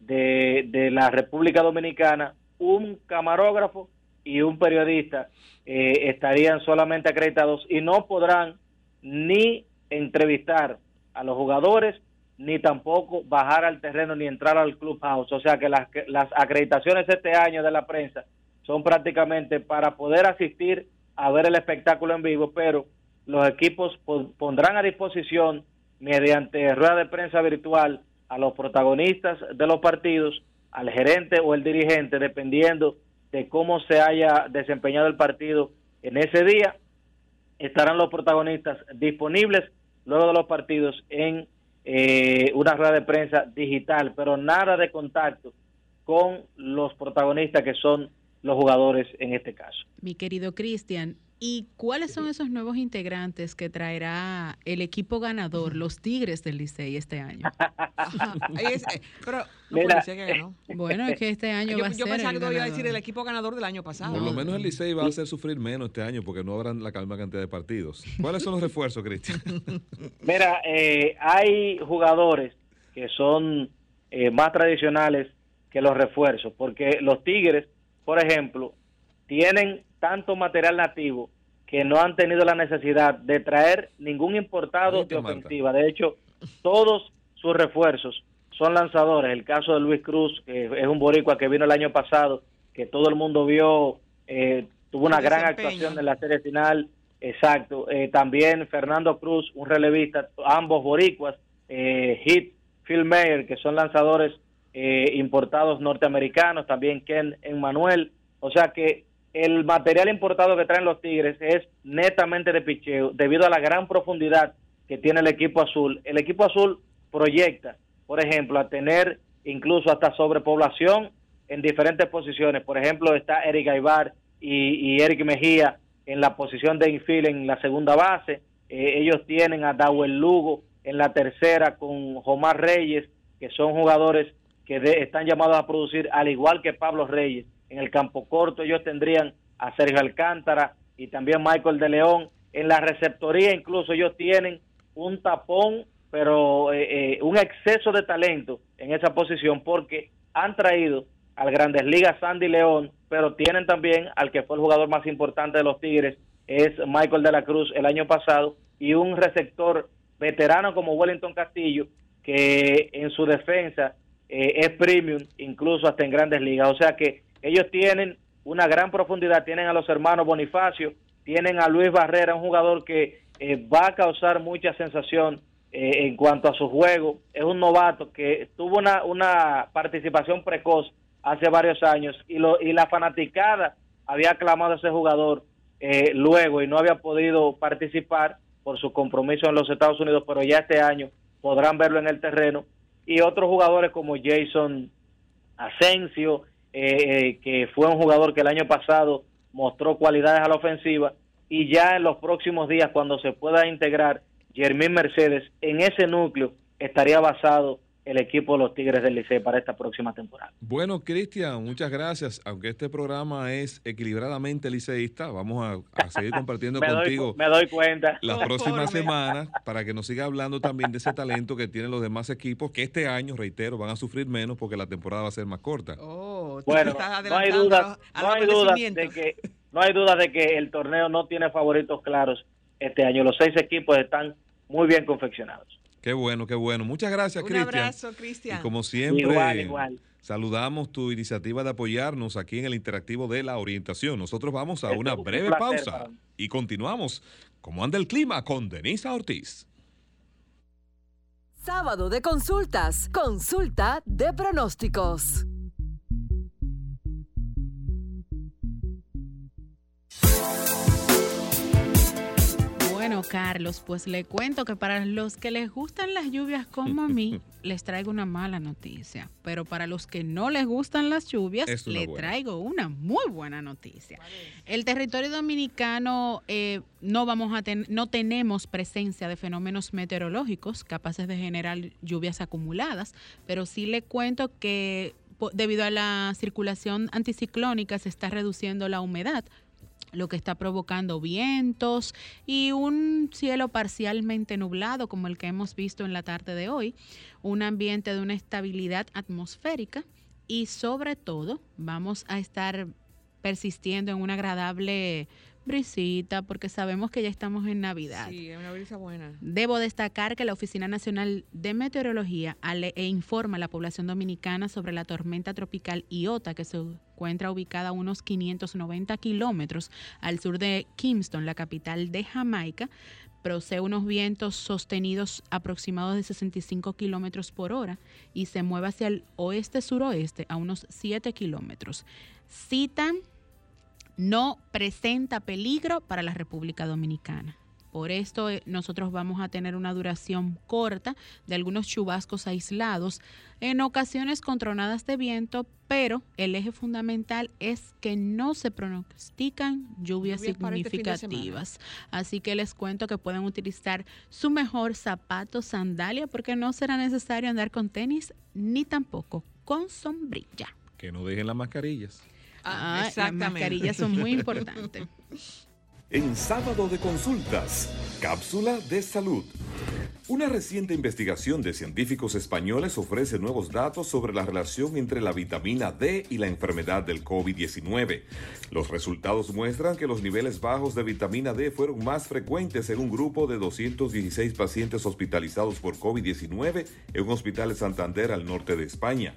de, de la República Dominicana, un camarógrafo y un periodista eh, estarían solamente acreditados y no podrán ni entrevistar a los jugadores ni tampoco bajar al terreno ni entrar al clubhouse. O sea que las, las acreditaciones este año de la prensa son prácticamente para poder asistir a ver el espectáculo en vivo, pero los equipos pondrán a disposición mediante rueda de prensa virtual a los protagonistas de los partidos, al gerente o el dirigente, dependiendo de cómo se haya desempeñado el partido en ese día, estarán los protagonistas disponibles luego de los partidos en eh, una rueda de prensa digital, pero nada de contacto con los protagonistas que son los jugadores en este caso. Mi querido Cristian, ¿Y cuáles son esos nuevos integrantes que traerá el equipo ganador, los Tigres del Licey, este año? (laughs) Eh, pero Bueno, es que este año va a ser. Yo pensaba que iba a decir el equipo ganador del año pasado. Por lo menos el Licey va a hacer sufrir menos este año porque no habrán la misma cantidad de partidos. ¿Cuáles son los refuerzos, Cristian? (laughs) Mira, eh, hay jugadores que son eh, más tradicionales que los refuerzos, porque los Tigres, por ejemplo, tienen tanto material nativo que no han tenido la necesidad de traer ningún importado de ofensiva. De hecho, todos sus refuerzos son lanzadores. El caso de Luis Cruz, que es un boricua que vino el año pasado, que todo el mundo vio, eh, tuvo una gran actuación en la serie final. Exacto. Eh, también Fernando Cruz, un relevista, ambos boricuas. Eh, Hit, Phil Mayer, que son lanzadores eh, importados norteamericanos. También Ken Emmanuel. O sea que el material importado que traen los Tigres es netamente de picheo debido a la gran profundidad que tiene el equipo azul. El equipo azul proyecta, por ejemplo, a tener incluso hasta sobrepoblación en diferentes posiciones. Por ejemplo, está Eric Aybar y, Eric Mejía en la posición de infield en la segunda base. Eh, ellos tienen a Dawel Lugo en la tercera con Omar Reyes, que son jugadores que están llamados a producir al igual que Pablo Reyes en el campo corto ellos tendrían a Sergio Alcántara y también Michael de León. En la receptoría incluso ellos tienen un tapón, pero eh, eh, un exceso de talento en esa posición porque han traído al Grandes Ligas Sandy León, pero tienen también al que fue el jugador más importante de los Tigres, es Michael de la Cruz el año pasado, y un receptor veterano como Wellington Castillo, que en su defensa eh, es premium, incluso hasta en grandes ligas. O sea que ellos tienen una gran profundidad, tienen a los hermanos Bonifacio, tienen a Luis Barrera, un jugador que eh, va a causar mucha sensación eh, en cuanto a su juego. Es un novato que tuvo una, una participación precoz hace varios años y, lo, y la fanaticada había aclamado a ese jugador eh, luego y no había podido participar por su compromiso en los Estados Unidos, pero ya este año podrán verlo en el terreno. Y otros jugadores como Jason Asensio, eh, que fue un jugador que el año pasado mostró cualidades a la ofensiva y ya en los próximos días cuando se pueda integrar Jermín Mercedes en ese núcleo estaría basado el equipo de los Tigres del Liceo para esta próxima temporada. Bueno, Cristian, muchas gracias. Aunque este programa es equilibradamente liceísta, vamos a, seguir compartiendo (laughs) contigo me doy cuenta. las (laughs) próximas semanas para que nos siga hablando también de ese talento que tienen los demás equipos, que este año, reitero, van a sufrir menos porque la temporada va a ser más corta. Oh, bueno, no hay duda, no hay duda de que no hay duda de que el torneo no tiene favoritos claros este año. Los seis equipos están muy bien confeccionados. Qué bueno, qué bueno. Muchas gracias, Cristian. Un abrazo, Cristian. Y como siempre, saludamos tu iniciativa de apoyarnos aquí en el interactivo de la orientación. Nosotros vamos a una breve pausa y continuamos. ¿Cómo anda el clima con Denisa Ortiz? Sábado de consultas. Consulta de pronósticos. Bueno, Carlos, pues le cuento que para los que les gustan las lluvias como a mí, (laughs) les traigo una mala noticia. Pero para los que no les gustan las lluvias, le traigo una muy buena noticia. El territorio dominicano eh, no vamos a no tenemos presencia de fenómenos meteorológicos capaces de generar lluvias acumuladas, pero sí le cuento que debido a la circulación anticiclónica se está reduciendo la humedad lo que está provocando vientos y un cielo parcialmente nublado como el que hemos visto en la tarde de hoy, un ambiente de una estabilidad atmosférica y sobre todo vamos a estar persistiendo en una agradable brisita, porque sabemos que ya estamos en Navidad. Sí, es una brisa buena. Debo destacar que la Oficina Nacional de Meteorología ale- e informa a la población dominicana sobre la tormenta tropical Iota, que se encuentra ubicada a unos 590 kilómetros al sur de Kingston, la capital de Jamaica. Procede unos vientos sostenidos aproximados de 65 kilómetros por hora y se mueve hacia el oeste-suroeste a unos 7 kilómetros. Citan no presenta peligro para la República Dominicana. Por esto eh, nosotros vamos a tener una duración corta de algunos chubascos aislados, en ocasiones con tronadas de viento, pero el eje fundamental es que no se pronostican lluvias este significativas. Así que les cuento que pueden utilizar su mejor zapato, sandalia, porque no será necesario andar con tenis ni tampoco con sombrilla. Que no dejen las mascarillas. Ah, las exactamente. mascarillas son muy importantes. En sábado de consultas, cápsula de salud. Una reciente investigación de científicos españoles ofrece nuevos datos sobre la relación entre la vitamina D y la enfermedad del COVID-19. Los resultados muestran que los niveles bajos de vitamina D fueron más frecuentes en un grupo de 216 pacientes hospitalizados por COVID-19 en un hospital de Santander al norte de España.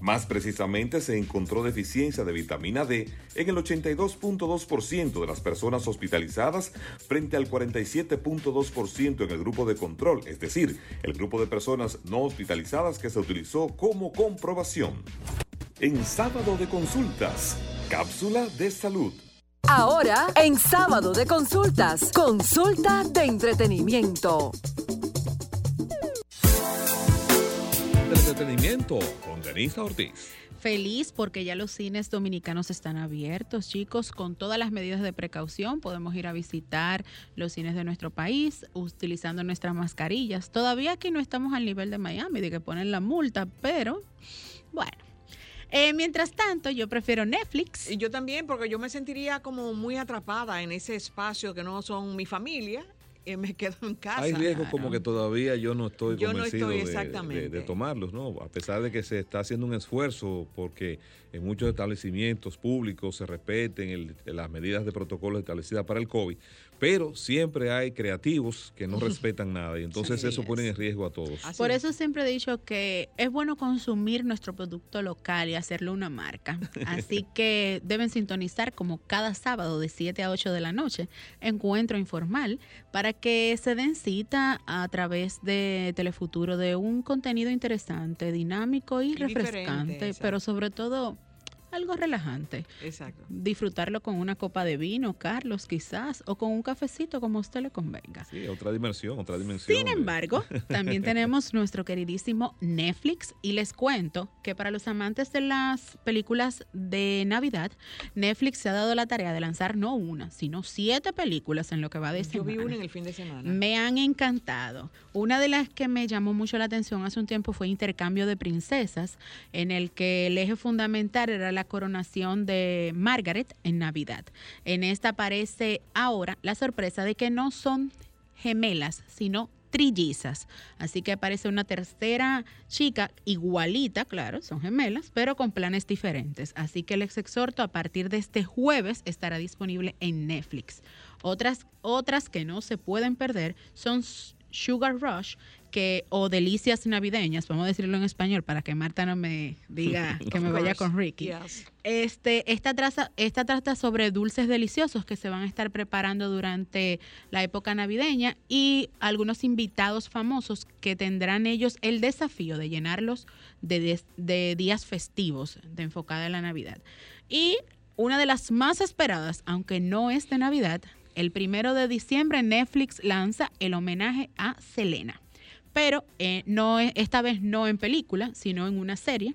Más precisamente, se encontró deficiencia de vitamina D en el 82.2% de las personas hospitalizadas frente al 47.2% en el grupo de control, es decir, el grupo de personas no hospitalizadas que se utilizó como comprobación. En sábado de consultas, cápsula de salud. Ahora, en sábado de consultas, consulta de entretenimiento. Del entretenimiento con Denisa Ortiz. Feliz porque ya los cines dominicanos están abiertos, chicos, con todas las medidas de precaución. Podemos ir a visitar los cines de nuestro país utilizando nuestras mascarillas. Todavía aquí no estamos al nivel de Miami, de que ponen la multa, pero bueno. Eh, mientras tanto, yo prefiero Netflix. Y yo también, porque yo me sentiría como muy atrapada en ese espacio que no son mi familia. Me quedo en casa. Hay riesgos como que todavía yo no estoy Yo no convencido de tomarlos, ¿no? A pesar de que se está haciendo un esfuerzo porque en muchos establecimientos públicos se respeten el- las medidas de protocolo establecidas para el COVID, pero siempre hay creativos que no (laughs) respetan nada y entonces eso es. pone en riesgo a todos. Por eso siempre he dicho que es bueno consumir nuestro producto local y hacerlo una marca. (laughs) Así que deben sintonizar como cada sábado de 7 a 8 de la noche, encuentro informal, para que se den cita a través de Telefuturo de un contenido interesante, dinámico y, refrescante, pero sobre todo algo relajante. Exacto. Disfrutarlo con una copa de vino, Carlos, quizás, o con un cafecito como a usted le convenga. Sí, otra dimensión, otra dimensión. Sin embargo, (laughs) también tenemos nuestro queridísimo Netflix y les cuento que para los amantes de las películas de Navidad, Netflix se ha dado la tarea de lanzar no una, sino siete películas en lo que va de Yo vi semana. una en el fin de semana. Me han encantado. Una de las que me llamó mucho la atención hace un tiempo fue Intercambio de Princesas, en el que el eje fundamental era la coronación de Margaret en Navidad. En esta aparece ahora la sorpresa de que no son gemelas, sino trillizas. Así que aparece una tercera chica igualita, claro, son gemelas, pero con planes diferentes. Así que les exhorto a partir de este jueves estará disponible en Netflix. Otras, otras que no se pueden perder son Sugar Rush que, o Delicias Navideñas, vamos a decirlo en español para que Marta no me diga (laughs) que me vaya con Ricky. yes. Este, esta, traza, esta trata sobre dulces deliciosos que se van a estar preparando durante la época navideña y algunos invitados famosos que tendrán ellos el desafío de llenarlos de, des- de días festivos, de enfocada en la Navidad. Y una de las más esperadas, aunque no es de Navidad, el primero de diciembre Netflix lanza el homenaje a Selena. Pero eh, no, es- esta vez no en película, sino en una serie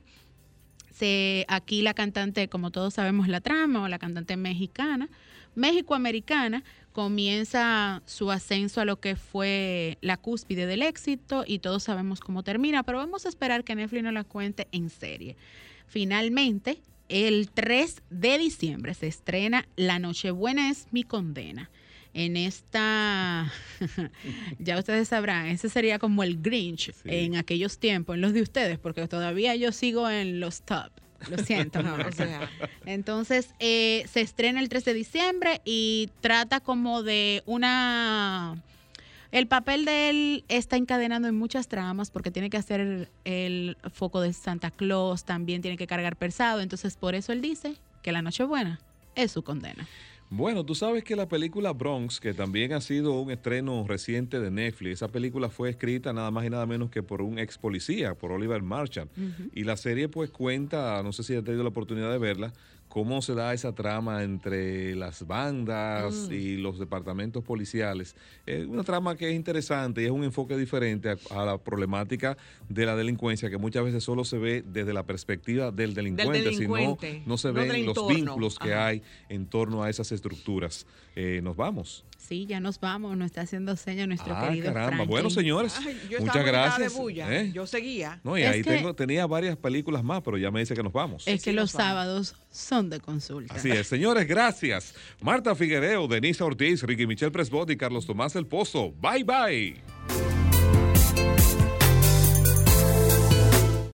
se, aquí la cantante, como todos sabemos la trama, o la cantante mexicana, México-americana, comienza su ascenso a lo que fue la cúspide del éxito y todos sabemos cómo termina, pero vamos a esperar que Netflix nos la cuente en serie. Finalmente, el 3 de diciembre se estrena La Nochebuena es mi condena. En esta, (laughs) ya ustedes sabrán, ese sería como el Grinch en aquellos tiempos, en los de ustedes, porque todavía yo sigo en los top. Lo siento, no, (laughs) o sea. Entonces, eh, se estrena el 3 de diciembre y trata como de una... El papel de él está encadenando en muchas tramas porque tiene que hacer el foco de Santa Claus, también tiene que cargar pesado, entonces por eso él dice que la Nochebuena es su condena. Bueno, tú sabes que la película Bronx, que también ha sido un estreno reciente de Netflix, esa película fue escrita nada más y nada menos que por un ex policía, por Oliver Marchand. Y la serie pues cuenta, no sé si has tenido la oportunidad de verla, cómo se da esa trama entre las bandas Mm. y los departamentos policiales. Es una trama que es interesante y es un enfoque diferente a, a la problemática de la delincuencia, que muchas veces solo se ve desde la perspectiva del delincuente, delincuente, sino no se no ven los entorno. vínculos que Ajá. hay en torno a esas estructuras. Eh, nos vamos. Sí, ya nos vamos, nos está haciendo seña nuestro Ah, querido caramba. Franklin. Bueno, señores, Ay, yo muchas gracias. de bulla. ¿eh? Yo seguía. No, y Es ahí que- tengo, tenía varias películas más, pero ya me dice que nos vamos. Es que los sábados son de consulta. Así es, señores, gracias. Marta Figuereo, Denise Ortiz, Ricky Michel Presbot y Carlos Tomás El Pozo. Bye, bye.